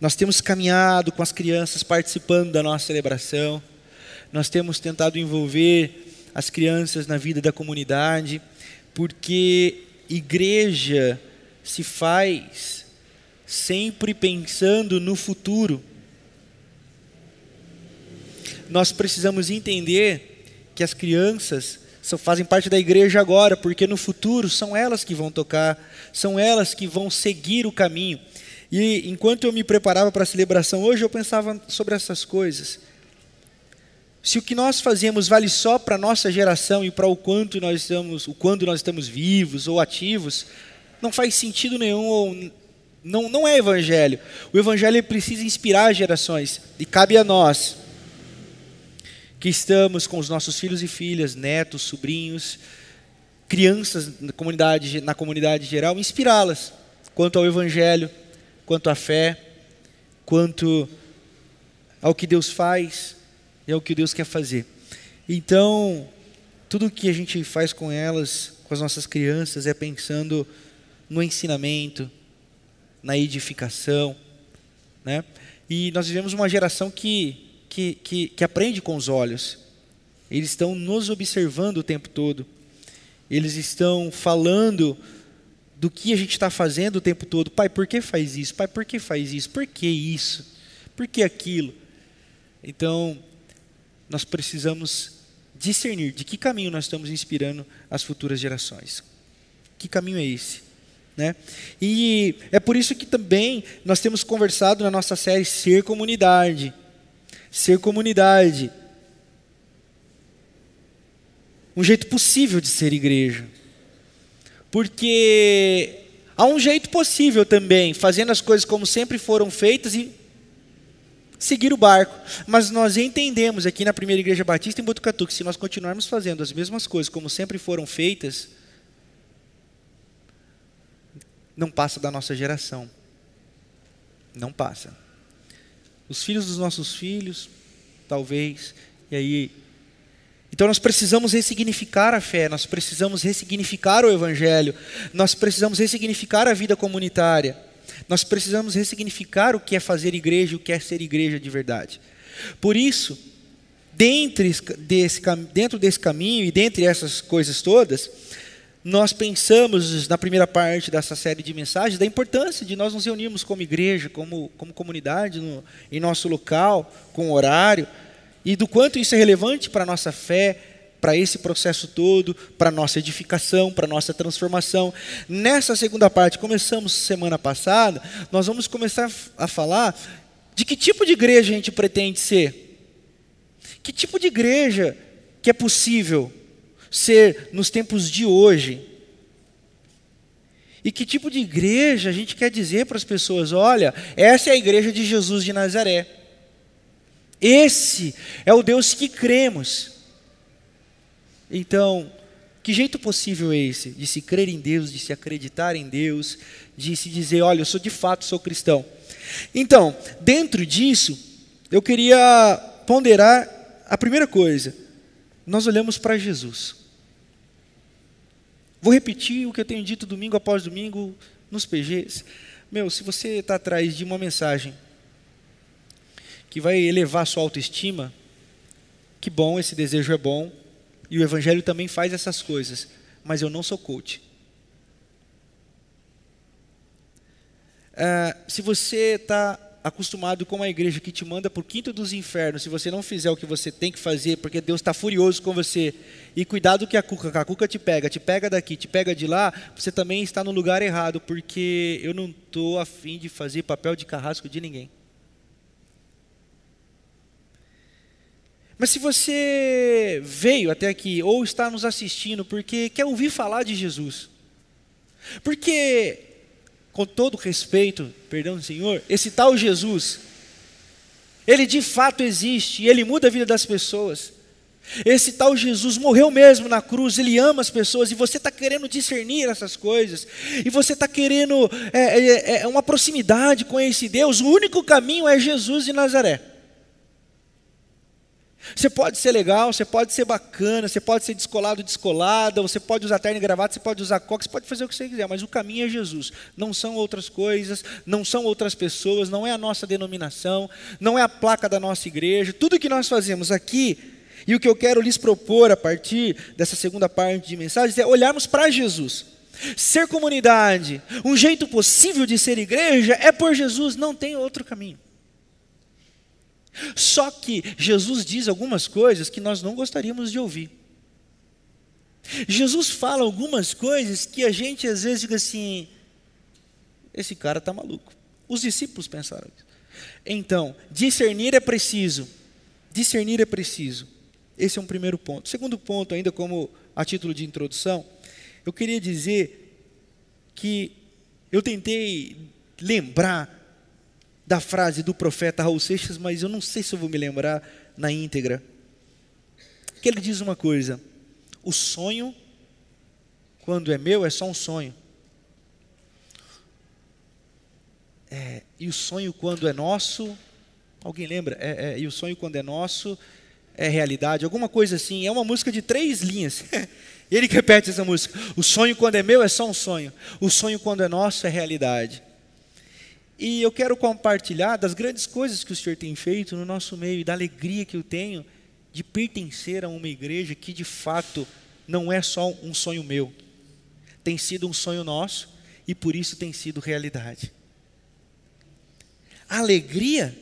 Nós temos caminhado com as crianças participando da nossa celebração, nós temos tentado envolver as crianças na vida da comunidade, porque igreja se faz sempre pensando no futuro. Nós precisamos entender que as crianças só fazem parte da igreja agora, porque no futuro são elas que vão tocar, são elas que vão seguir o caminho. E enquanto eu me preparava para a celebração hoje, eu pensava sobre essas coisas. Se o que nós fazemos vale só para a nossa geração e para o quanto nós estamos, o quando nós estamos vivos ou ativos, não faz sentido nenhum ou não, não é evangelho. O evangelho precisa inspirar gerações e cabe a nós que estamos com os nossos filhos e filhas, netos, sobrinhos, crianças na comunidade, na comunidade geral, inspirá-las quanto ao evangelho, quanto à fé, quanto ao que Deus faz e ao que Deus quer fazer. Então, tudo que a gente faz com elas, com as nossas crianças, é pensando no ensinamento, na edificação, né? E nós vivemos uma geração que que, que, que aprende com os olhos. Eles estão nos observando o tempo todo. Eles estão falando do que a gente está fazendo o tempo todo. Pai, por que faz isso? Pai, por que faz isso? Por que isso? Por que aquilo? Então, nós precisamos discernir de que caminho nós estamos inspirando as futuras gerações. Que caminho é esse? Né? E é por isso que também nós temos conversado na nossa série Ser Comunidade ser comunidade. Um jeito possível de ser igreja. Porque há um jeito possível também, fazendo as coisas como sempre foram feitas e seguir o barco. Mas nós entendemos aqui na primeira igreja batista em Botucatu que se nós continuarmos fazendo as mesmas coisas como sempre foram feitas, não passa da nossa geração. Não passa os filhos dos nossos filhos, talvez, e aí. Então nós precisamos ressignificar a fé, nós precisamos ressignificar o Evangelho, nós precisamos ressignificar a vida comunitária, nós precisamos ressignificar o que é fazer igreja e o que é ser igreja de verdade. Por isso, dentro desse, dentro desse caminho e dentre essas coisas todas, nós pensamos na primeira parte dessa série de mensagens da importância de nós nos reunirmos como igreja, como, como comunidade, no, em nosso local, com horário, e do quanto isso é relevante para a nossa fé, para esse processo todo, para a nossa edificação, para a nossa transformação. Nessa segunda parte, começamos semana passada, nós vamos começar a falar de que tipo de igreja a gente pretende ser. Que tipo de igreja que é possível ser nos tempos de hoje? E que tipo de igreja a gente quer dizer para as pessoas? Olha, essa é a igreja de Jesus de Nazaré. Esse é o Deus que cremos. Então, que jeito possível é esse de se crer em Deus, de se acreditar em Deus, de se dizer, olha, eu sou de fato sou cristão. Então, dentro disso, eu queria ponderar a primeira coisa. Nós olhamos para Jesus. Vou repetir o que eu tenho dito domingo após domingo nos PGs. Meu, se você está atrás de uma mensagem que vai elevar a sua autoestima, que bom, esse desejo é bom, e o Evangelho também faz essas coisas, mas eu não sou coach. Uh, se você está acostumado com uma igreja que te manda por quinto dos infernos, se você não fizer o que você tem que fazer, porque Deus está furioso com você, e cuidado que a cuca, a cuca te pega, te pega daqui, te pega de lá, você também está no lugar errado, porque eu não estou afim de fazer papel de carrasco de ninguém. Mas se você veio até aqui, ou está nos assistindo, porque quer ouvir falar de Jesus, porque com todo respeito, perdão, Senhor, esse tal Jesus, ele de fato existe ele muda a vida das pessoas. Esse tal Jesus morreu mesmo na cruz, ele ama as pessoas e você está querendo discernir essas coisas, e você está querendo é, é, é, uma proximidade com esse Deus. O único caminho é Jesus de Nazaré. Você pode ser legal, você pode ser bacana, você pode ser descolado, descolada, você pode usar terno e gravata, você pode usar coque, você pode fazer o que você quiser, mas o caminho é Jesus. Não são outras coisas, não são outras pessoas, não é a nossa denominação, não é a placa da nossa igreja. Tudo que nós fazemos aqui e o que eu quero lhes propor a partir dessa segunda parte de mensagens é olharmos para Jesus. Ser comunidade, um jeito possível de ser igreja é por Jesus, não tem outro caminho. Só que Jesus diz algumas coisas que nós não gostaríamos de ouvir. Jesus fala algumas coisas que a gente às vezes fica assim: esse cara está maluco. Os discípulos pensaram isso. Então, discernir é preciso. Discernir é preciso. Esse é um primeiro ponto. Segundo ponto, ainda como a título de introdução, eu queria dizer que eu tentei lembrar da frase do profeta Raul Seixas, mas eu não sei se eu vou me lembrar na íntegra. Que ele diz uma coisa: o sonho, quando é meu, é só um sonho. É, e o sonho, quando é nosso, alguém lembra? É, é, e o sonho, quando é nosso, é realidade. Alguma coisa assim. É uma música de três linhas. ele repete essa música: o sonho, quando é meu, é só um sonho. O sonho, quando é nosso, é realidade. E eu quero compartilhar das grandes coisas que o Senhor tem feito no nosso meio e da alegria que eu tenho de pertencer a uma igreja que de fato não é só um sonho meu, tem sido um sonho nosso e por isso tem sido realidade. A alegria,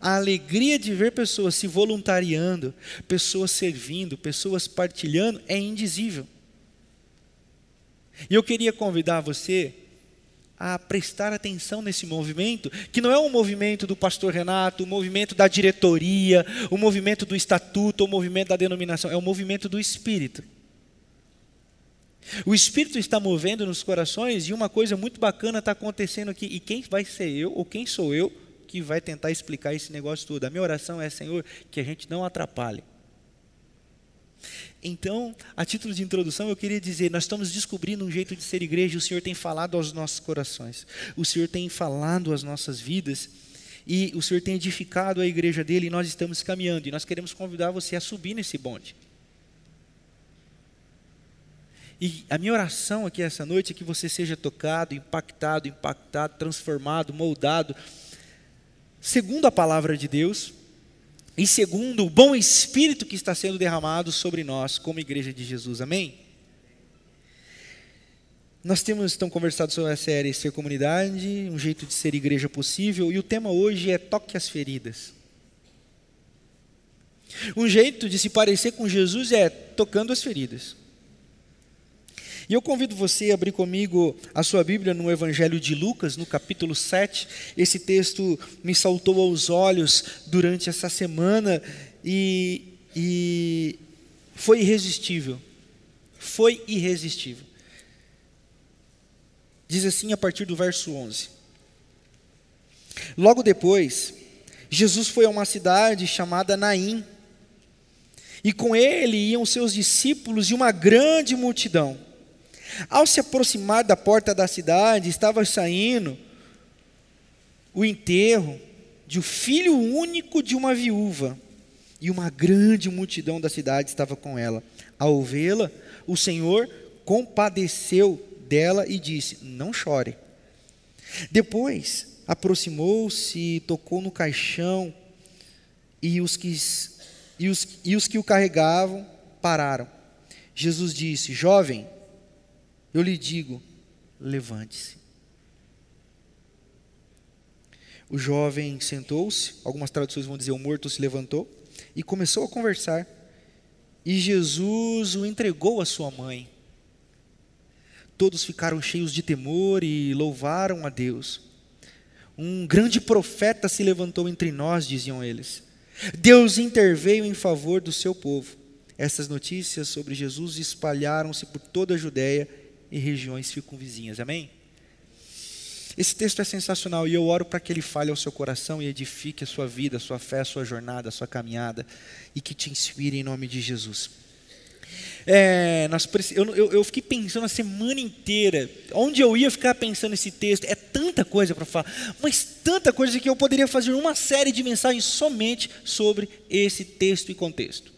a alegria de ver pessoas se voluntariando, pessoas servindo, pessoas partilhando é indizível. E eu queria convidar você a prestar atenção nesse movimento, que não é um movimento do pastor Renato, o um movimento da diretoria, o um movimento do estatuto, o um movimento da denominação, é o movimento do Espírito. O Espírito está movendo nos corações e uma coisa muito bacana está acontecendo aqui. E quem vai ser eu, ou quem sou eu, que vai tentar explicar esse negócio todo? A minha oração é, Senhor, que a gente não atrapalhe. Então, a título de introdução, eu queria dizer: nós estamos descobrindo um jeito de ser igreja, o Senhor tem falado aos nossos corações, o Senhor tem falado às nossas vidas, e o Senhor tem edificado a igreja dele, e nós estamos caminhando, e nós queremos convidar você a subir nesse bonde. E a minha oração aqui essa noite é que você seja tocado, impactado, impactado, transformado, moldado, segundo a palavra de Deus e segundo o bom espírito que está sendo derramado sobre nós como igreja de Jesus. Amém? Nós temos então conversado sobre a série Ser Comunidade, um jeito de ser igreja possível, e o tema hoje é Toque as Feridas. Um jeito de se parecer com Jesus é tocando as feridas. E eu convido você a abrir comigo a sua Bíblia no Evangelho de Lucas, no capítulo 7. Esse texto me saltou aos olhos durante essa semana e, e foi irresistível. Foi irresistível. Diz assim a partir do verso 11: Logo depois, Jesus foi a uma cidade chamada Naim, e com ele iam seus discípulos e uma grande multidão. Ao se aproximar da porta da cidade, estava saindo o enterro de um filho único de uma viúva, e uma grande multidão da cidade estava com ela. Ao vê-la, o Senhor compadeceu dela e disse: Não chore. Depois aproximou-se, tocou no caixão, e os que, e os, e os que o carregavam pararam. Jesus disse: Jovem, eu lhe digo: levante-se. O jovem sentou-se, algumas traduções vão dizer o morto se levantou, e começou a conversar. E Jesus o entregou à sua mãe. Todos ficaram cheios de temor e louvaram a Deus. Um grande profeta se levantou entre nós, diziam eles. Deus interveio em favor do seu povo. Essas notícias sobre Jesus espalharam-se por toda a Judéia e regiões circunvizinhas. Amém? Esse texto é sensacional e eu oro para que ele fale ao seu coração e edifique a sua vida, a sua fé, a sua jornada, a sua caminhada e que te inspire em nome de Jesus. É, nós, eu, eu, eu, fiquei pensando a semana inteira, onde eu ia ficar pensando esse texto, é tanta coisa para falar, mas tanta coisa que eu poderia fazer uma série de mensagens somente sobre esse texto e contexto.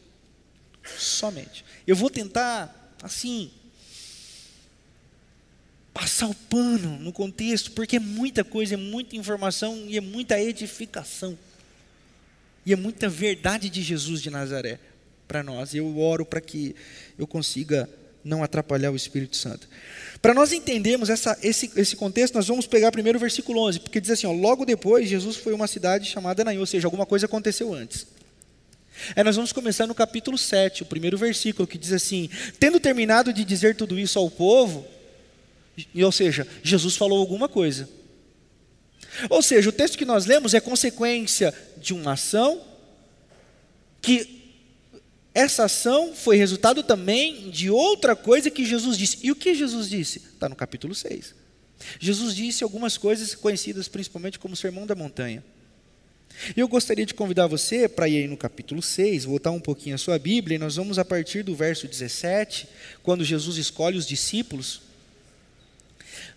Somente. Eu vou tentar, assim, passar o pano no contexto, porque é muita coisa, é muita informação e é muita edificação. E é muita verdade de Jesus de Nazaré para nós. Eu oro para que eu consiga não atrapalhar o Espírito Santo. Para nós entendermos essa, esse, esse contexto, nós vamos pegar primeiro o versículo 11, porque diz assim: ó, logo depois Jesus foi a uma cidade chamada Naim, ou seja, alguma coisa aconteceu antes. Aí nós vamos começar no capítulo 7, o primeiro versículo, que diz assim: Tendo terminado de dizer tudo isso ao povo, ou seja, Jesus falou alguma coisa. Ou seja, o texto que nós lemos é consequência de uma ação que essa ação foi resultado também de outra coisa que Jesus disse. E o que Jesus disse? Está no capítulo 6. Jesus disse algumas coisas conhecidas principalmente como Sermão da Montanha. Eu gostaria de convidar você para ir aí no capítulo 6, voltar um pouquinho a sua Bíblia, e nós vamos a partir do verso 17, quando Jesus escolhe os discípulos.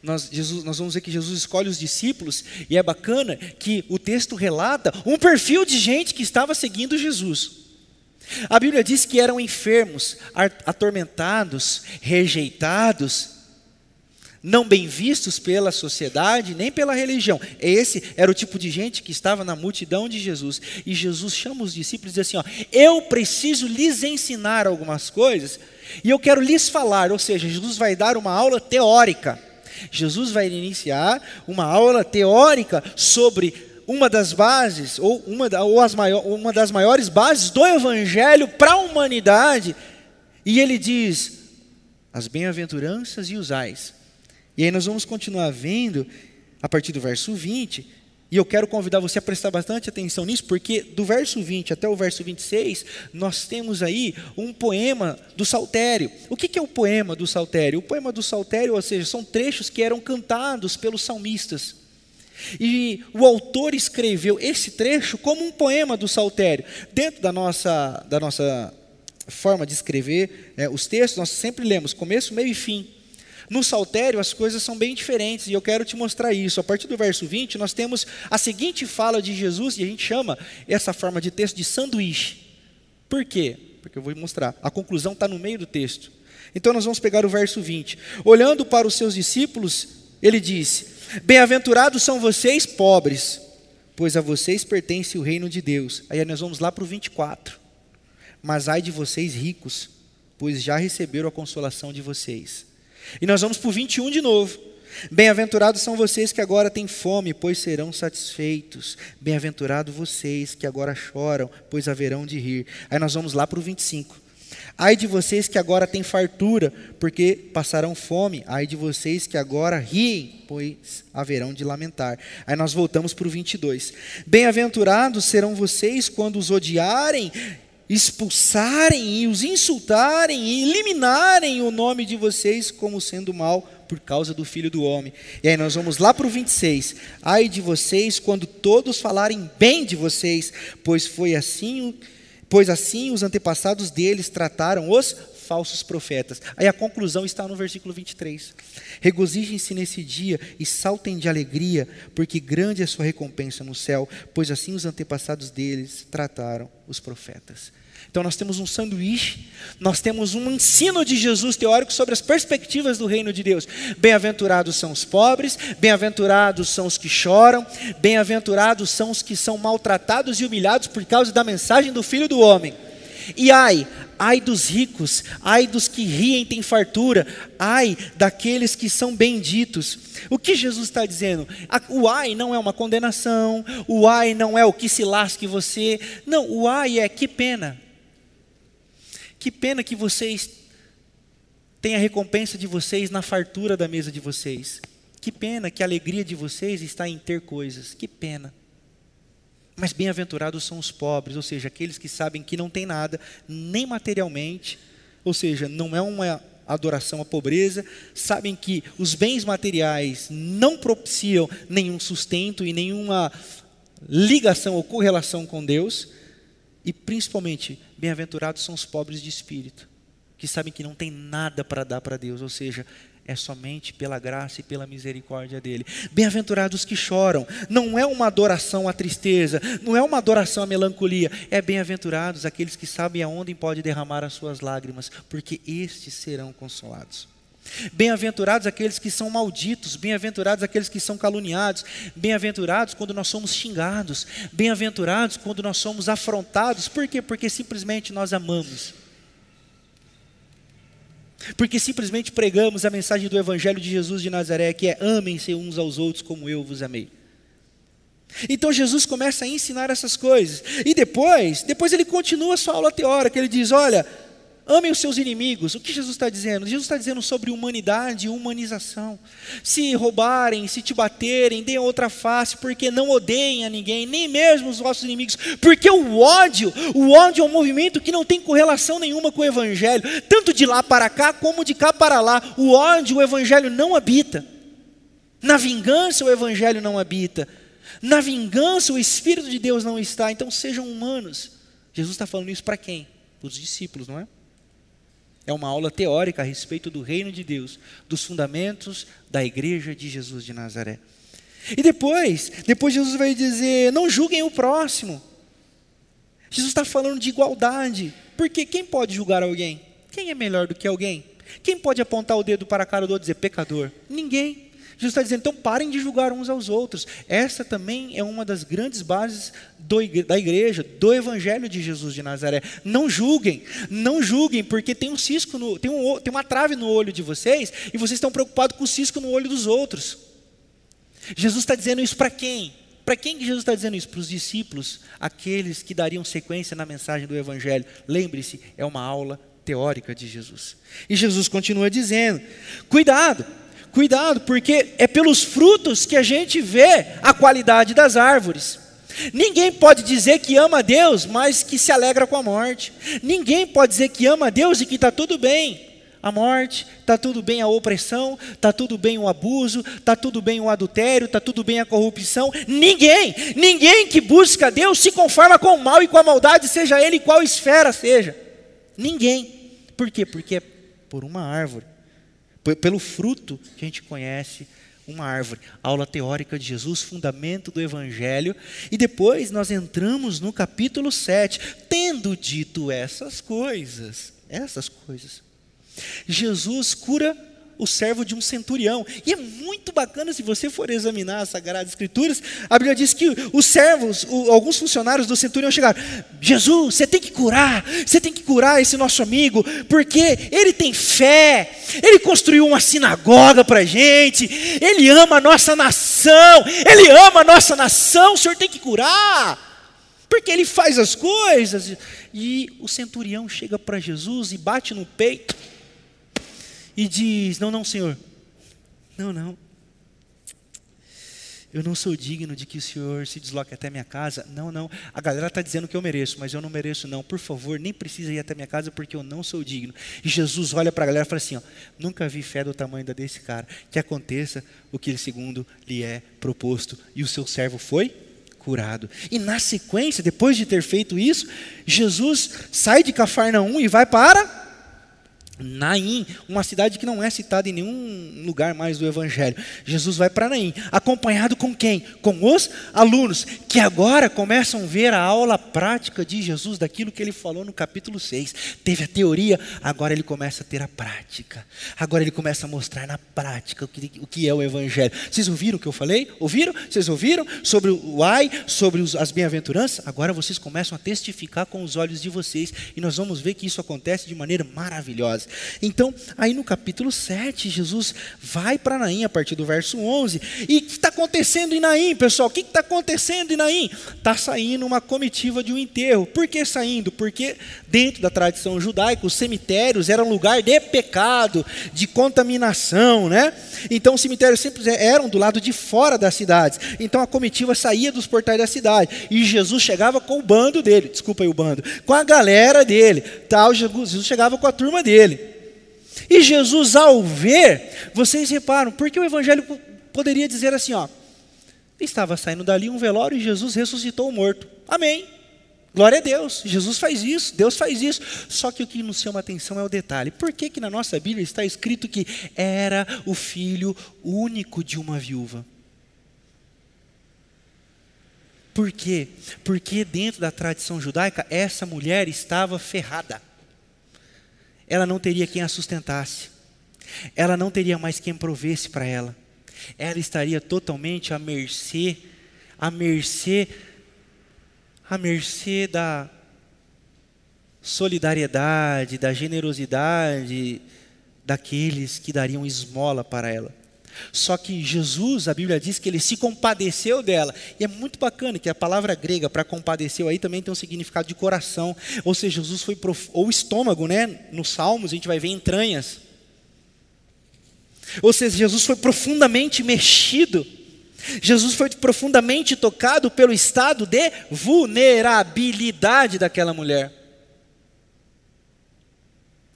Nós, Jesus, nós vamos ver que Jesus escolhe os discípulos, e é bacana que o texto relata um perfil de gente que estava seguindo Jesus. A Bíblia diz que eram enfermos, atormentados, rejeitados, não bem vistos pela sociedade, nem pela religião. Esse era o tipo de gente que estava na multidão de Jesus. E Jesus chama os discípulos e diz assim: ó, Eu preciso lhes ensinar algumas coisas, e eu quero lhes falar. Ou seja, Jesus vai dar uma aula teórica. Jesus vai iniciar uma aula teórica sobre uma das bases, ou uma, ou as maior, uma das maiores bases do Evangelho para a humanidade, e ele diz: as bem-aventuranças e os ais. E aí nós vamos continuar vendo, a partir do verso 20, e eu quero convidar você a prestar bastante atenção nisso, porque do verso 20 até o verso 26, nós temos aí um poema do Saltério. O que é o poema do Saltério? O poema do Saltério, ou seja, são trechos que eram cantados pelos salmistas. E o autor escreveu esse trecho como um poema do Saltério. Dentro da nossa, da nossa forma de escrever é, os textos, nós sempre lemos começo, meio e fim. No Saltério as coisas são bem diferentes e eu quero te mostrar isso. A partir do verso 20, nós temos a seguinte fala de Jesus e a gente chama essa forma de texto de sanduíche. Por quê? Porque eu vou mostrar. A conclusão está no meio do texto. Então nós vamos pegar o verso 20. Olhando para os seus discípulos, ele disse: Bem-aventurados são vocês pobres, pois a vocês pertence o reino de Deus. Aí nós vamos lá para o 24. Mas ai de vocês ricos, pois já receberam a consolação de vocês. E nós vamos para o 21 de novo. Bem-aventurados são vocês que agora têm fome, pois serão satisfeitos. Bem-aventurados vocês que agora choram, pois haverão de rir. Aí nós vamos lá para o 25. Ai de vocês que agora têm fartura, porque passarão fome. Ai de vocês que agora riem, pois haverão de lamentar. Aí nós voltamos para o 22. Bem-aventurados serão vocês quando os odiarem, expulsarem e os insultarem e eliminarem o nome de vocês como sendo mal por causa do filho do homem. E aí nós vamos lá para o 26. Ai de vocês quando todos falarem bem de vocês, pois foi assim pois assim os antepassados deles trataram os falsos profetas. Aí a conclusão está no versículo 23. Regozijem-se nesse dia e saltem de alegria, porque grande é sua recompensa no céu, pois assim os antepassados deles trataram os profetas. Então nós temos um sanduíche, nós temos um ensino de Jesus teórico sobre as perspectivas do reino de Deus. Bem-aventurados são os pobres, bem-aventurados são os que choram, bem-aventurados são os que são maltratados e humilhados por causa da mensagem do Filho do Homem. E ai, ai dos ricos, ai dos que riem têm fartura, ai daqueles que são benditos. O que Jesus está dizendo? O ai não é uma condenação, o ai não é o que se lasque você, não, o ai é que pena. Que pena que vocês têm a recompensa de vocês na fartura da mesa de vocês. Que pena que a alegria de vocês está em ter coisas. Que pena. Mas bem-aventurados são os pobres, ou seja, aqueles que sabem que não têm nada, nem materialmente, ou seja, não é uma adoração à pobreza, sabem que os bens materiais não propiciam nenhum sustento e nenhuma ligação ou correlação com Deus, e principalmente, bem-aventurados são os pobres de espírito, que sabem que não tem nada para dar para Deus, ou seja, é somente pela graça e pela misericórdia dele. Bem-aventurados que choram, não é uma adoração à tristeza, não é uma adoração à melancolia, é bem-aventurados aqueles que sabem aonde pode derramar as suas lágrimas, porque estes serão consolados. Bem-aventurados aqueles que são malditos, bem-aventurados aqueles que são caluniados, bem-aventurados quando nós somos xingados, bem-aventurados quando nós somos afrontados, por quê? Porque simplesmente nós amamos porque simplesmente pregamos a mensagem do Evangelho de Jesus de Nazaré, que é amem-se uns aos outros como eu vos amei. Então Jesus começa a ensinar essas coisas. E depois, depois ele continua a sua aula teórica, ele diz: olha, Amem os seus inimigos. O que Jesus está dizendo? Jesus está dizendo sobre humanidade e humanização. Se roubarem, se te baterem, deem outra face, porque não odeiem a ninguém, nem mesmo os vossos inimigos. Porque o ódio, o ódio é um movimento que não tem correlação nenhuma com o Evangelho, tanto de lá para cá como de cá para lá. O ódio, o Evangelho não habita. Na vingança, o Evangelho não habita. Na vingança, o Espírito de Deus não está. Então sejam humanos. Jesus está falando isso para quem? Para os discípulos, não é? É uma aula teórica a respeito do reino de Deus, dos fundamentos da igreja de Jesus de Nazaré. E depois, depois Jesus vai dizer: não julguem o próximo. Jesus está falando de igualdade, porque quem pode julgar alguém? Quem é melhor do que alguém? Quem pode apontar o dedo para a cara do outro e dizer pecador? Ninguém. Jesus está dizendo, então parem de julgar uns aos outros. Essa também é uma das grandes bases do, da igreja, do evangelho de Jesus de Nazaré. Não julguem, não julguem, porque tem um cisco, no, tem, um, tem uma trave no olho de vocês e vocês estão preocupados com o cisco no olho dos outros. Jesus está dizendo isso para quem? Para quem que Jesus está dizendo isso? Para os discípulos, aqueles que dariam sequência na mensagem do Evangelho. Lembre-se, é uma aula teórica de Jesus. E Jesus continua dizendo: cuidado, Cuidado, porque é pelos frutos que a gente vê a qualidade das árvores. Ninguém pode dizer que ama a Deus, mas que se alegra com a morte. Ninguém pode dizer que ama a Deus e que está tudo bem. A morte, está tudo bem a opressão, está tudo bem o abuso, está tudo bem o adultério, está tudo bem a corrupção. Ninguém, ninguém que busca Deus se conforma com o mal e com a maldade, seja ele qual esfera seja. Ninguém. Por quê? Porque é por uma árvore pelo fruto que a gente conhece uma árvore. Aula teórica de Jesus, fundamento do Evangelho. E depois nós entramos no capítulo 7. Tendo dito essas coisas, essas coisas, Jesus cura o servo de um centurião. E é muito bacana se você for examinar as Sagradas Escrituras. A Bíblia diz que os servos, o, alguns funcionários do centurião chegaram: Jesus, você tem que curar, você tem que curar esse nosso amigo, porque ele tem fé, ele construiu uma sinagoga para gente, ele ama a nossa nação, ele ama a nossa nação, o senhor tem que curar. Porque ele faz as coisas. E o centurião chega para Jesus e bate no peito e diz: Não, não, Senhor, não, não. Eu não sou digno de que o Senhor se desloque até minha casa. Não, não. A galera está dizendo que eu mereço, mas eu não mereço, não. Por favor, nem precisa ir até minha casa porque eu não sou digno. E Jesus olha para a galera e fala assim: ó, Nunca vi fé do tamanho da desse cara. Que aconteça o que segundo lhe é proposto. E o seu servo foi curado. E na sequência, depois de ter feito isso, Jesus sai de Cafarnaum e vai para Naim, uma cidade que não é citada em nenhum lugar mais do Evangelho. Jesus vai para Naim, acompanhado com quem? Com os alunos, que agora começam a ver a aula prática de Jesus, daquilo que ele falou no capítulo 6. Teve a teoria, agora ele começa a ter a prática. Agora ele começa a mostrar na prática o que, o que é o Evangelho. Vocês ouviram o que eu falei? Ouviram? Vocês ouviram? Sobre o ai, sobre os, as bem-aventuranças? Agora vocês começam a testificar com os olhos de vocês, e nós vamos ver que isso acontece de maneira maravilhosa. Então, aí no capítulo 7, Jesus vai para Naim a partir do verso 11. E o que está acontecendo em Naim, pessoal? O que está acontecendo em Naim? Está saindo uma comitiva de um enterro. Por que saindo? Porque dentro da tradição judaica, os cemitérios eram lugar de pecado, de contaminação, né? Então, os cemitérios sempre eram do lado de fora das cidades. Então, a comitiva saía dos portais da cidade. E Jesus chegava com o bando dele, desculpa aí o bando, com a galera dele. Tal, Jesus chegava com a turma dele. E Jesus, ao ver, vocês reparam, porque o Evangelho poderia dizer assim: ó, estava saindo dali um velório e Jesus ressuscitou o morto. Amém. Glória a Deus, Jesus faz isso, Deus faz isso. Só que o que nos chama atenção é o detalhe. Por que, que na nossa Bíblia está escrito que era o filho único de uma viúva? Por quê? Porque dentro da tradição judaica, essa mulher estava ferrada. Ela não teria quem a sustentasse. Ela não teria mais quem provesse para ela. Ela estaria totalmente à mercê, à mercê à mercê da solidariedade, da generosidade daqueles que dariam esmola para ela. Só que Jesus, a Bíblia diz que ele se compadeceu dela. E é muito bacana que a palavra grega para compadeceu aí também tem um significado de coração. Ou seja, Jesus foi prof... ou estômago, né? Nos Salmos a gente vai ver entranhas. Ou seja, Jesus foi profundamente mexido Jesus foi profundamente tocado pelo estado de vulnerabilidade daquela mulher.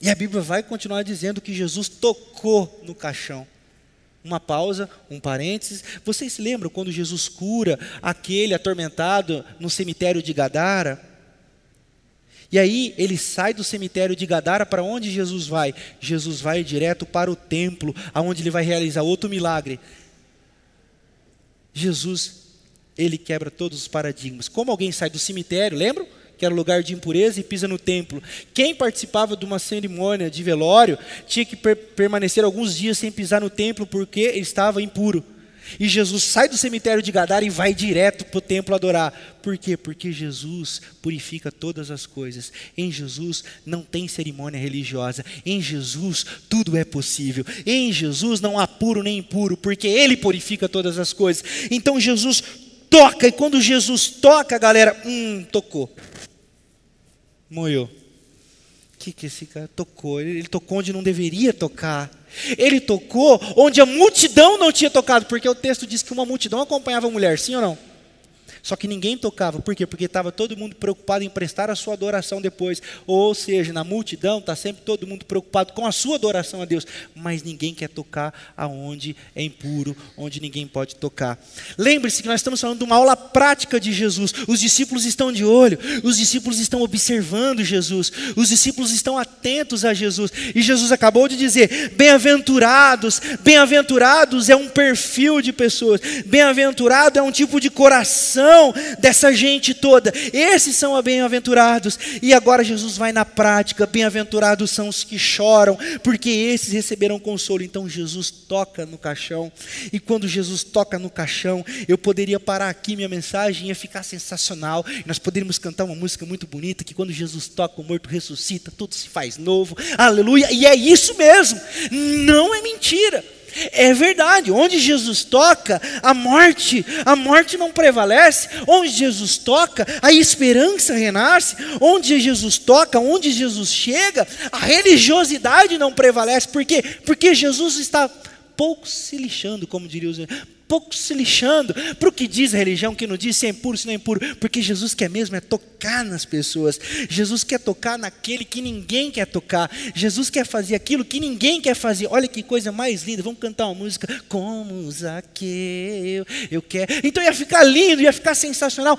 E a Bíblia vai continuar dizendo que Jesus tocou no caixão. Uma pausa, um parênteses. Vocês lembram quando Jesus cura aquele atormentado no cemitério de Gadara? E aí ele sai do cemitério de Gadara para onde Jesus vai? Jesus vai direto para o templo, aonde ele vai realizar outro milagre. Jesus, ele quebra todos os paradigmas. Como alguém sai do cemitério, lembram? Que era lugar de impureza e pisa no templo. Quem participava de uma cerimônia de velório tinha que per permanecer alguns dias sem pisar no templo porque estava impuro. E Jesus sai do cemitério de Gadara e vai direto para o templo adorar. Por quê? Porque Jesus purifica todas as coisas. Em Jesus não tem cerimônia religiosa. Em Jesus tudo é possível. Em Jesus não há puro nem impuro, porque Ele purifica todas as coisas. Então Jesus toca, e quando Jesus toca, galera, hum, tocou. Moiou. O que, que esse cara tocou? Ele, ele tocou onde não deveria tocar. Ele tocou onde a multidão não tinha tocado, porque o texto diz que uma multidão acompanhava a mulher, sim ou não? Só que ninguém tocava, por quê? Porque estava todo mundo preocupado em prestar a sua adoração depois. Ou seja, na multidão está sempre todo mundo preocupado com a sua adoração a Deus, mas ninguém quer tocar aonde é impuro, onde ninguém pode tocar. Lembre-se que nós estamos falando de uma aula prática de Jesus. Os discípulos estão de olho, os discípulos estão observando Jesus, os discípulos estão atentos a Jesus. E Jesus acabou de dizer: bem-aventurados, bem-aventurados é um perfil de pessoas, bem-aventurado é um tipo de coração dessa gente toda. Esses são os bem-aventurados. E agora Jesus vai na prática: bem-aventurados são os que choram, porque esses receberão consolo. Então Jesus toca no caixão. E quando Jesus toca no caixão, eu poderia parar aqui minha mensagem ia ficar sensacional. Nós poderíamos cantar uma música muito bonita que quando Jesus toca o morto ressuscita, tudo se faz novo. Aleluia! E é isso mesmo. Não é mentira. É verdade, onde Jesus toca, a morte, a morte não prevalece. Onde Jesus toca, a esperança renasce. Onde Jesus toca, onde Jesus chega, a religiosidade não prevalece. Por quê? Porque Jesus está pouco se lixando, como diria os pouco se lixando. Para o que diz a religião, que não diz se é impuro, se não é impuro, porque Jesus quer mesmo é tocar nas pessoas, Jesus quer tocar naquele que ninguém quer tocar, Jesus quer fazer aquilo que ninguém quer fazer. Olha que coisa mais linda, vamos cantar uma música. Como Zaqueu, eu quero. Então ia ficar lindo, ia ficar sensacional,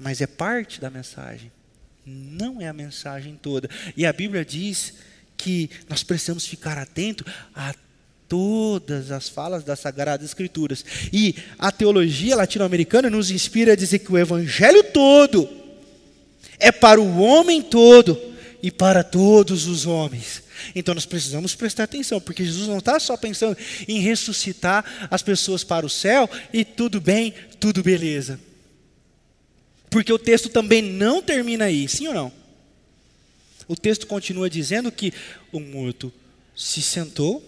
mas é parte da mensagem, não é a mensagem toda. E a Bíblia diz que nós precisamos ficar atento a todas as falas das Sagradas Escrituras. E a teologia latino-americana nos inspira a dizer que o Evangelho todo é para o homem todo e para todos os homens. Então nós precisamos prestar atenção, porque Jesus não está só pensando em ressuscitar as pessoas para o céu e tudo bem, tudo beleza. Porque o texto também não termina aí, sim ou não? O texto continua dizendo que o morto se sentou,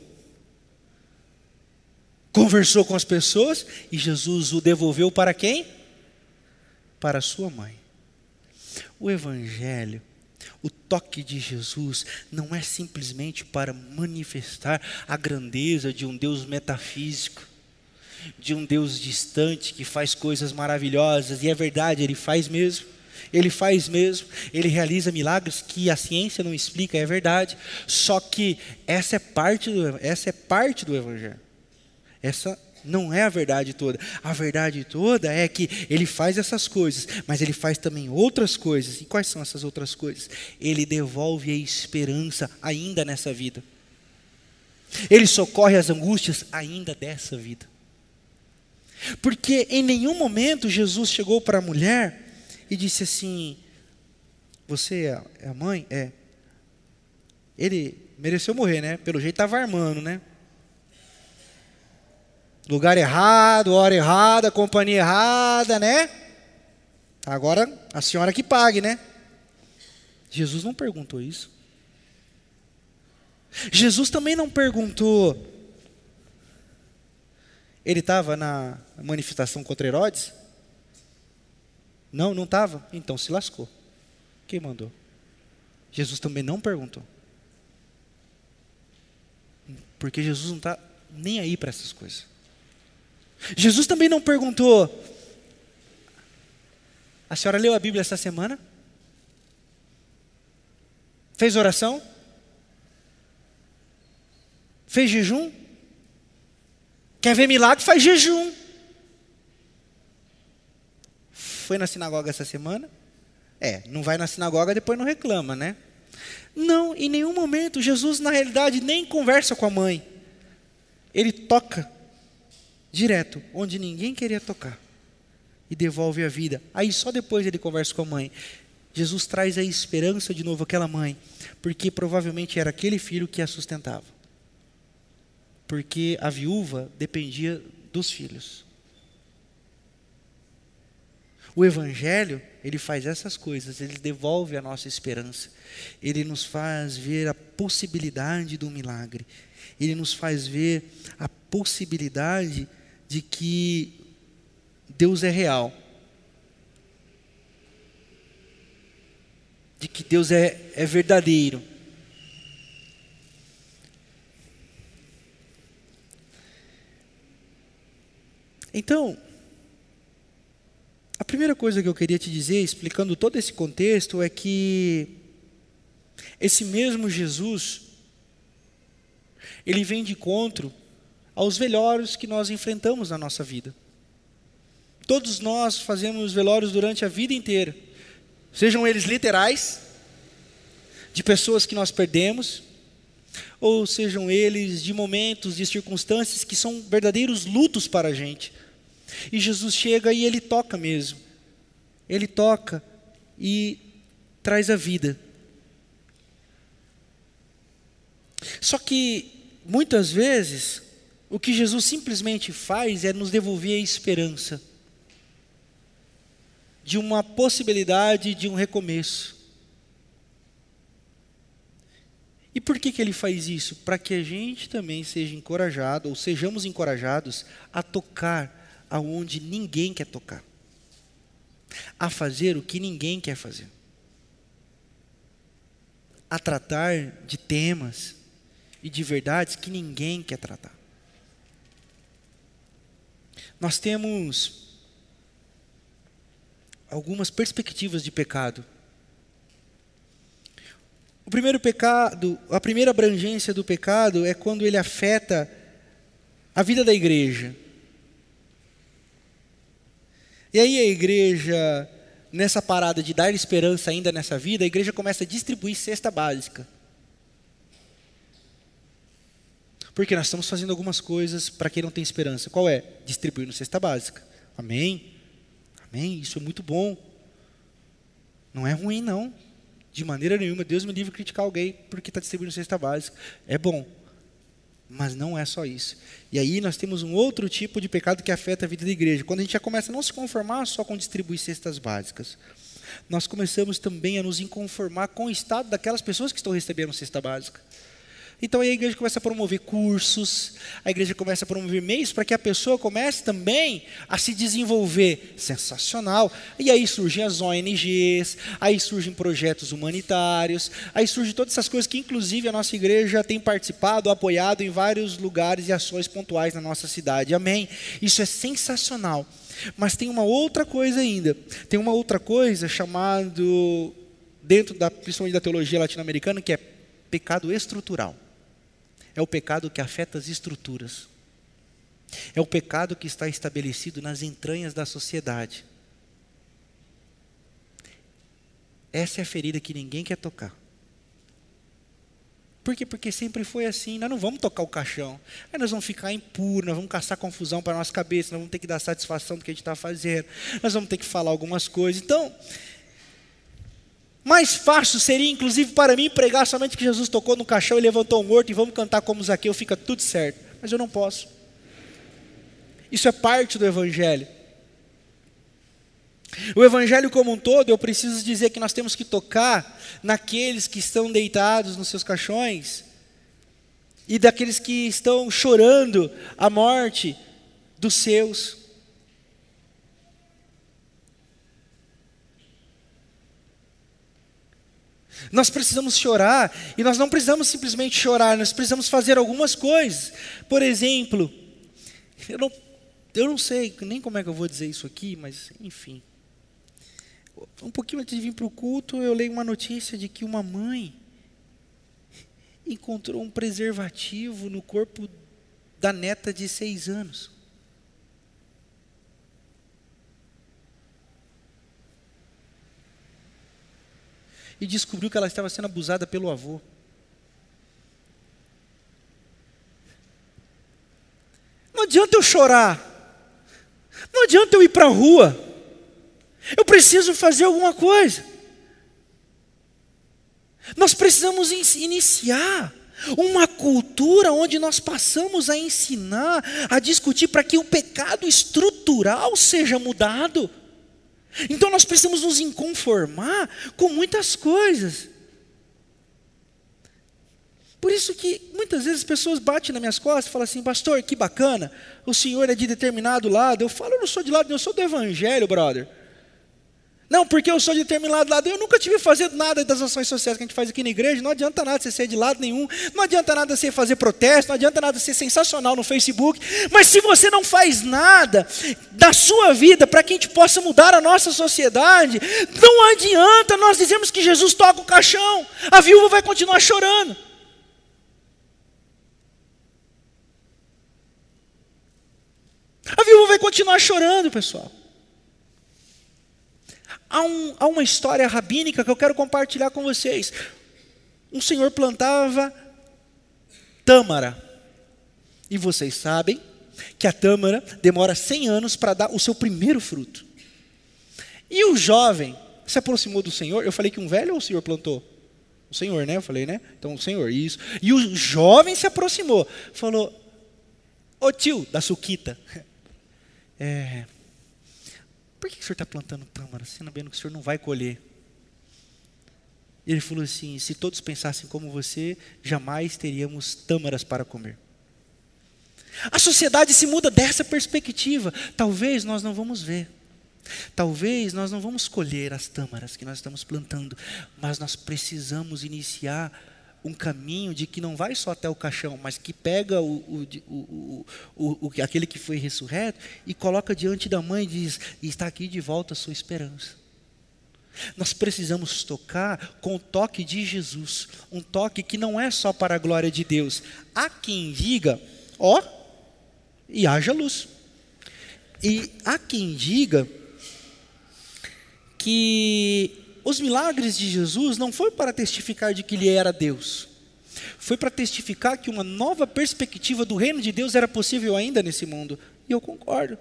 conversou com as pessoas e Jesus o devolveu para quem? Para sua mãe. O Evangelho, o toque de Jesus, não é simplesmente para manifestar a grandeza de um Deus metafísico, de um Deus distante que faz coisas maravilhosas, e é verdade, ele faz mesmo. Ele faz mesmo, ele realiza milagres que a ciência não explica, é verdade. Só que essa é parte do, essa é parte do evangelho. Essa Não é a verdade toda. A verdade toda é que ele faz essas coisas, mas ele faz também outras coisas. E quais são essas outras coisas? Ele devolve a esperança ainda nessa vida. Ele socorre as angústias ainda dessa vida. Porque em nenhum momento Jesus chegou para a mulher e disse assim: Você é a mãe? É. Ele mereceu morrer, né? Pelo jeito estava armando, né? Lugar errado, hora errada, companhia errada, né? Agora a senhora que pague, né? Jesus não perguntou isso. Jesus também não perguntou. Ele estava na manifestação contra Herodes? Não, não estava? Então se lascou. Quem mandou? Jesus também não perguntou. Porque Jesus não está nem aí para essas coisas. Jesus também não perguntou: A senhora leu a Bíblia essa semana? Fez oração? Fez jejum? Quer ver milagre? Faz jejum. Foi na sinagoga essa semana? É, não vai na sinagoga depois não reclama, né? Não, em nenhum momento Jesus na realidade nem conversa com a mãe. Ele toca direto, onde ninguém queria tocar, e devolve a vida. Aí só depois ele conversa com a mãe. Jesus traz a esperança de novo àquela mãe, porque provavelmente era aquele filho que a sustentava. Porque a viúva dependia dos filhos. O Evangelho, ele faz essas coisas, ele devolve a nossa esperança, ele nos faz ver a possibilidade do milagre, ele nos faz ver a possibilidade de que Deus é real. De que Deus é, é verdadeiro. Então, a primeira coisa que eu queria te dizer, explicando todo esse contexto, é que esse mesmo Jesus, ele vem de encontro aos velórios que nós enfrentamos na nossa vida. Todos nós fazemos velórios durante a vida inteira, sejam eles literais, de pessoas que nós perdemos, ou sejam eles de momentos, de circunstâncias que são verdadeiros lutos para a gente. E Jesus chega e ele toca mesmo. Ele toca e traz a vida. Só que muitas vezes o que Jesus simplesmente faz é nos devolver a esperança de uma possibilidade de um recomeço. E por que, que ele faz isso? Para que a gente também seja encorajado, ou sejamos encorajados a tocar aonde ninguém quer tocar, a fazer o que ninguém quer fazer, a tratar de temas e de verdades que ninguém quer tratar. Nós temos algumas perspectivas de pecado. O primeiro pecado, a primeira abrangência do pecado é quando ele afeta a vida da igreja. E aí a igreja, nessa parada de dar esperança ainda nessa vida, a igreja começa a distribuir cesta básica. Porque nós estamos fazendo algumas coisas para quem não tem esperança. Qual é? Distribuindo cesta básica. Amém? Amém? Isso é muito bom. Não é ruim, não. De maneira nenhuma. Deus me livre de criticar alguém porque está distribuindo cesta básica. É bom. Mas não é só isso. E aí nós temos um outro tipo de pecado que afeta a vida da igreja. Quando a gente já começa a não se conformar só com distribuir cestas básicas, nós começamos também a nos inconformar com o estado daquelas pessoas que estão recebendo cesta básica. Então aí a igreja começa a promover cursos, a igreja começa a promover meios para que a pessoa comece também a se desenvolver. Sensacional. E aí surgem as ONGs, aí surgem projetos humanitários, aí surgem todas essas coisas que inclusive a nossa igreja tem participado, apoiado em vários lugares e ações pontuais na nossa cidade. Amém. Isso é sensacional. Mas tem uma outra coisa ainda. Tem uma outra coisa chamado dentro da principalmente da teologia latino-americana que é pecado estrutural é o pecado que afeta as estruturas. É o pecado que está estabelecido nas entranhas da sociedade. Essa é a ferida que ninguém quer tocar. Por quê? Porque sempre foi assim. Nós não vamos tocar o caixão. Aí nós vamos ficar impuros, nós vamos caçar confusão para nossa cabeça, nós vamos ter que dar satisfação do que a gente está fazendo, nós vamos ter que falar algumas coisas. Então, mais fácil seria, inclusive, para mim, pregar somente que Jesus tocou no caixão e levantou o morto e vamos cantar como Zaqueu, fica tudo certo. Mas eu não posso. Isso é parte do Evangelho. O Evangelho como um todo, eu preciso dizer que nós temos que tocar naqueles que estão deitados nos seus caixões e daqueles que estão chorando a morte dos seus. Nós precisamos chorar e nós não precisamos simplesmente chorar, nós precisamos fazer algumas coisas. Por exemplo, eu não, eu não sei nem como é que eu vou dizer isso aqui, mas enfim um pouquinho antes de vir para o culto, eu leio uma notícia de que uma mãe encontrou um preservativo no corpo da neta de seis anos. E descobriu que ela estava sendo abusada pelo avô. Não adianta eu chorar. Não adianta eu ir para a rua. Eu preciso fazer alguma coisa. Nós precisamos iniciar uma cultura onde nós passamos a ensinar, a discutir para que o pecado estrutural seja mudado. Então nós precisamos nos inconformar com muitas coisas. Por isso que muitas vezes as pessoas batem nas minhas costas e falam assim, pastor, que bacana, o senhor é de determinado lado. Eu falo, eu não sou de lado, eu sou do evangelho, brother. Não, porque eu sou de determinado lado. Eu nunca tive fazendo nada das ações sociais que a gente faz aqui na igreja. Não adianta nada você ser de lado nenhum. Não adianta nada você fazer protesto. Não adianta nada ser sensacional no Facebook. Mas se você não faz nada da sua vida para que a gente possa mudar a nossa sociedade, não adianta nós dizermos que Jesus toca o caixão. A viúva vai continuar chorando. A viúva vai continuar chorando, pessoal. Há, um, há uma história rabínica que eu quero compartilhar com vocês. Um senhor plantava tâmara. E vocês sabem que a tâmara demora 100 anos para dar o seu primeiro fruto. E o jovem se aproximou do Senhor. Eu falei que um velho ou o Senhor plantou? O Senhor, né? Eu falei, né? Então, o Senhor, isso. E o jovem se aproximou. Falou, ô tio, da suquita. É, por que o senhor está plantando tâmara, sabendo que o senhor não vai colher? Ele falou assim: se todos pensassem como você, jamais teríamos tâmaras para comer. A sociedade se muda dessa perspectiva. Talvez nós não vamos ver. Talvez nós não vamos colher as tâmaras que nós estamos plantando, mas nós precisamos iniciar um caminho de que não vai só até o caixão, mas que pega o, o, o, o, aquele que foi ressurreto e coloca diante da mãe e diz: está aqui de volta a sua esperança. Nós precisamos tocar com o toque de Jesus, um toque que não é só para a glória de Deus. Há quem diga, ó, e haja luz. E há quem diga que os milagres de Jesus não foi para testificar de que ele era Deus. Foi para testificar que uma nova perspectiva do reino de Deus era possível ainda nesse mundo. E eu concordo.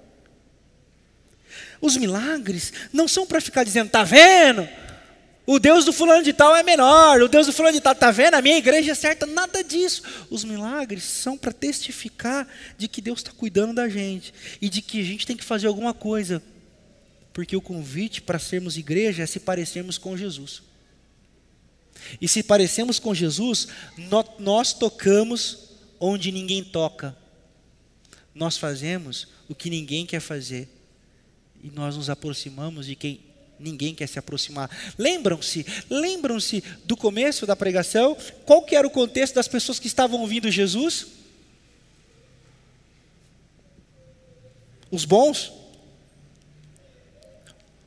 Os milagres não são para ficar dizendo, tá vendo? O Deus do fulano de tal é menor, o Deus do fulano de tal, tá vendo? A minha igreja é certa, nada disso. Os milagres são para testificar de que Deus está cuidando da gente e de que a gente tem que fazer alguma coisa porque o convite para sermos igreja é se parecermos com Jesus. E se parecemos com Jesus, nós tocamos onde ninguém toca. Nós fazemos o que ninguém quer fazer. E nós nos aproximamos de quem ninguém quer se aproximar. Lembram-se, lembram-se do começo da pregação? Qual que era o contexto das pessoas que estavam ouvindo Jesus? Os bons?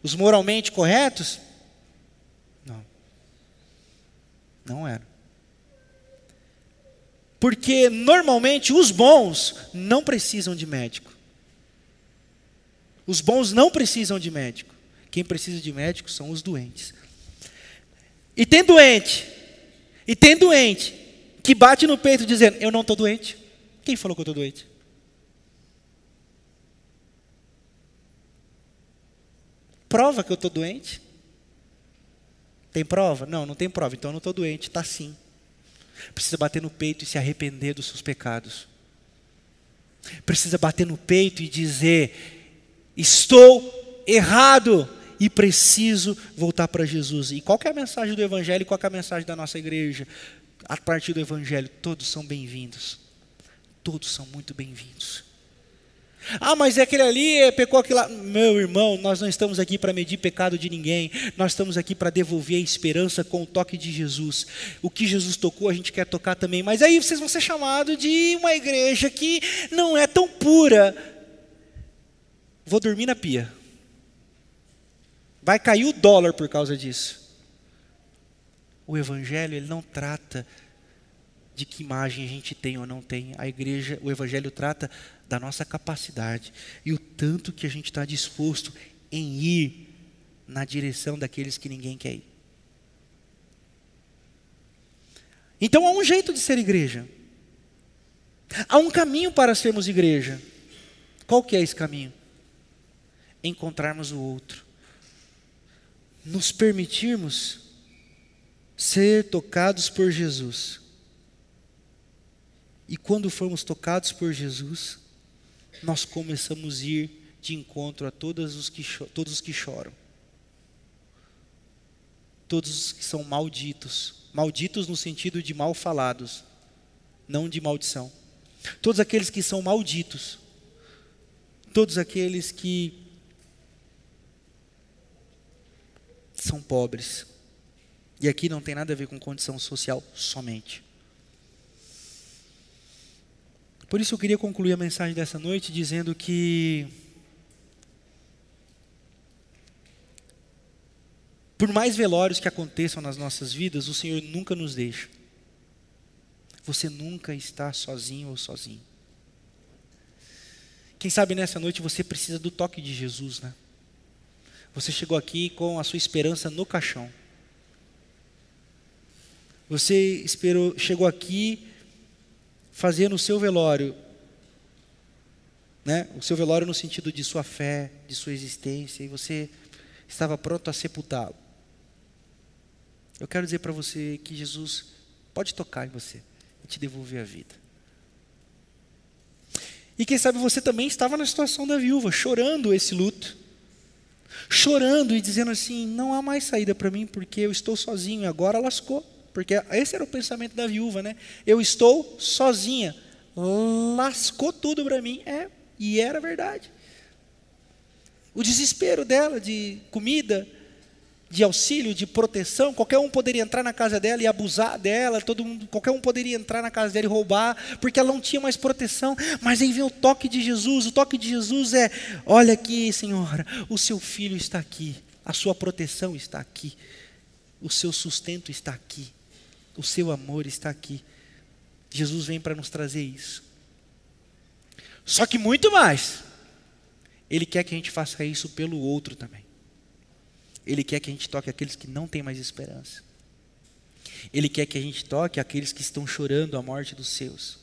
Os moralmente corretos? Não. Não eram. Porque normalmente os bons não precisam de médico. Os bons não precisam de médico. Quem precisa de médico são os doentes. E tem doente, e tem doente que bate no peito dizendo: Eu não estou doente. Quem falou que eu estou doente? Prova que eu estou doente. Tem prova? Não, não tem prova. Então eu não estou doente. Está sim. Precisa bater no peito e se arrepender dos seus pecados. Precisa bater no peito e dizer: Estou errado e preciso voltar para Jesus. E qual é a mensagem do Evangelho qual é a mensagem da nossa igreja? A partir do Evangelho, todos são bem-vindos. Todos são muito bem-vindos. Ah, mas é aquele ali é, pecou aquilo lá. Meu irmão, nós não estamos aqui para medir pecado de ninguém. Nós estamos aqui para devolver a esperança com o toque de Jesus. O que Jesus tocou, a gente quer tocar também. Mas aí vocês vão ser chamados de uma igreja que não é tão pura. Vou dormir na pia. Vai cair o dólar por causa disso. O evangelho, ele não trata de que imagem a gente tem ou não tem. A igreja, o evangelho trata da nossa capacidade e o tanto que a gente está disposto em ir na direção daqueles que ninguém quer ir. Então há um jeito de ser igreja. Há um caminho para sermos igreja. Qual que é esse caminho? Encontrarmos o outro. Nos permitirmos ser tocados por Jesus. E quando formos tocados por Jesus, nós começamos a ir de encontro a todos os que, todos os que choram. Todos os que são malditos. Malditos no sentido de mal falados, não de maldição. Todos aqueles que são malditos. Todos aqueles que são pobres. E aqui não tem nada a ver com condição social somente. Por isso eu queria concluir a mensagem dessa noite dizendo que por mais velórios que aconteçam nas nossas vidas, o Senhor nunca nos deixa. Você nunca está sozinho ou sozinho. Quem sabe nessa noite você precisa do toque de Jesus, né? Você chegou aqui com a sua esperança no caixão. Você esperou, chegou aqui fazia no seu velório, né? o seu velório no sentido de sua fé, de sua existência, e você estava pronto a sepultá-lo. Eu quero dizer para você que Jesus pode tocar em você e te devolver a vida. E quem sabe você também estava na situação da viúva, chorando esse luto, chorando e dizendo assim: não há mais saída para mim porque eu estou sozinho, agora lascou. Porque esse era o pensamento da viúva, né? Eu estou sozinha. Lascou tudo para mim. É, e era verdade. O desespero dela de comida, de auxílio, de proteção, qualquer um poderia entrar na casa dela e abusar dela, todo mundo, qualquer um poderia entrar na casa dela e roubar, porque ela não tinha mais proteção. Mas aí vem o toque de Jesus. O toque de Jesus é: olha aqui, senhora, o seu filho está aqui, a sua proteção está aqui, o seu sustento está aqui. O seu amor está aqui. Jesus vem para nos trazer isso. Só que muito mais. Ele quer que a gente faça isso pelo outro também. Ele quer que a gente toque aqueles que não têm mais esperança. Ele quer que a gente toque aqueles que estão chorando a morte dos seus.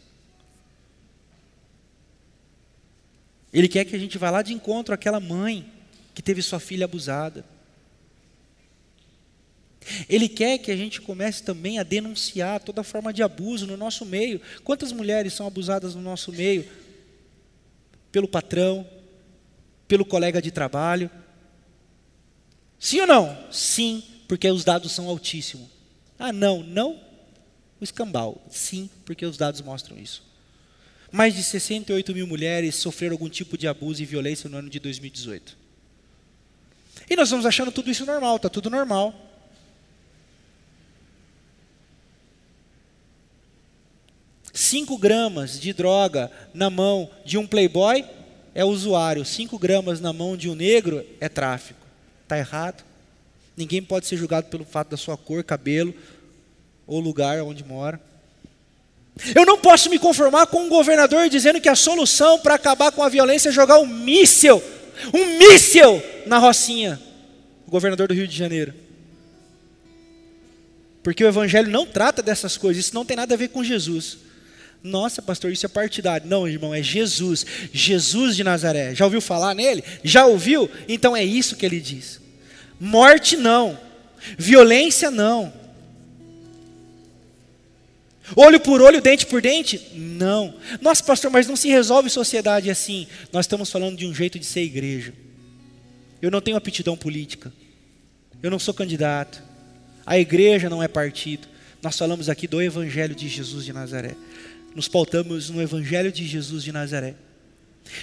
Ele quer que a gente vá lá de encontro àquela mãe que teve sua filha abusada. Ele quer que a gente comece também a denunciar toda forma de abuso no nosso meio. Quantas mulheres são abusadas no nosso meio? Pelo patrão, pelo colega de trabalho. Sim ou não? Sim, porque os dados são altíssimos. Ah, não, não o escambau. Sim, porque os dados mostram isso. Mais de 68 mil mulheres sofreram algum tipo de abuso e violência no ano de 2018. E nós vamos achando tudo isso normal, está tudo normal. 5 gramas de droga na mão de um playboy é usuário, 5 gramas na mão de um negro é tráfico. Está errado. Ninguém pode ser julgado pelo fato da sua cor, cabelo ou lugar onde mora. Eu não posso me conformar com um governador dizendo que a solução para acabar com a violência é jogar um míssil, um míssil na Rocinha. O governador do Rio de Janeiro. Porque o evangelho não trata dessas coisas, isso não tem nada a ver com Jesus. Nossa, pastor, isso é partidário. Não, irmão, é Jesus. Jesus de Nazaré. Já ouviu falar nele? Já ouviu? Então é isso que ele diz. Morte não. Violência não. Olho por olho, dente por dente? Não. Nossa, pastor, mas não se resolve sociedade assim. Nós estamos falando de um jeito de ser igreja. Eu não tenho aptidão política. Eu não sou candidato. A igreja não é partido. Nós falamos aqui do Evangelho de Jesus de Nazaré. Nos pautamos no Evangelho de Jesus de Nazaré.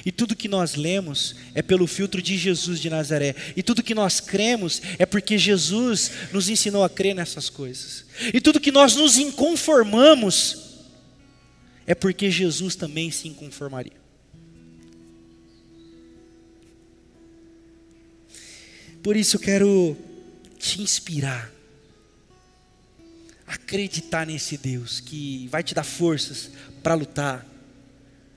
E tudo que nós lemos é pelo filtro de Jesus de Nazaré. E tudo que nós cremos é porque Jesus nos ensinou a crer nessas coisas. E tudo que nós nos inconformamos é porque Jesus também se inconformaria. Por isso eu quero te inspirar acreditar nesse Deus que vai te dar forças para lutar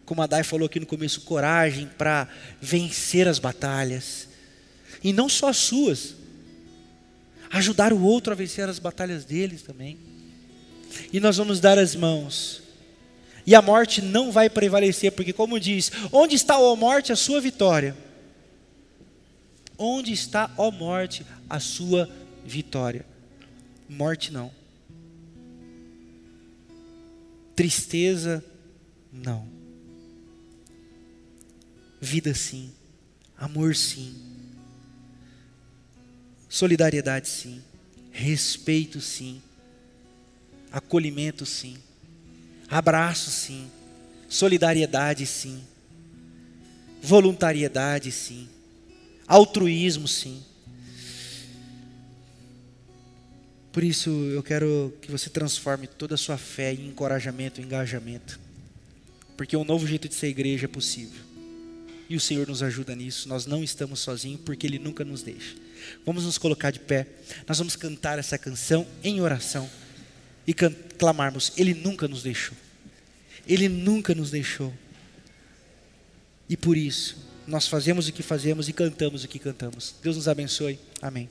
como a Dai falou aqui no começo, coragem para vencer as batalhas. E não só as suas. Ajudar o outro a vencer as batalhas deles também. E nós vamos dar as mãos. E a morte não vai prevalecer, porque, como diz, onde está, ó morte, a sua vitória? Onde está, ó morte, a sua vitória? Morte não. Tristeza, não. Vida sim, amor sim, solidariedade sim, respeito sim, acolhimento sim, abraço sim, solidariedade sim, voluntariedade sim, altruísmo sim. Por isso eu quero que você transforme toda a sua fé em encorajamento, em engajamento. Porque um novo jeito de ser igreja é possível. E o Senhor nos ajuda nisso. Nós não estamos sozinhos porque Ele nunca nos deixa. Vamos nos colocar de pé. Nós vamos cantar essa canção em oração e clamarmos: Ele nunca nos deixou. Ele nunca nos deixou. E por isso, nós fazemos o que fazemos e cantamos o que cantamos. Deus nos abençoe. Amém.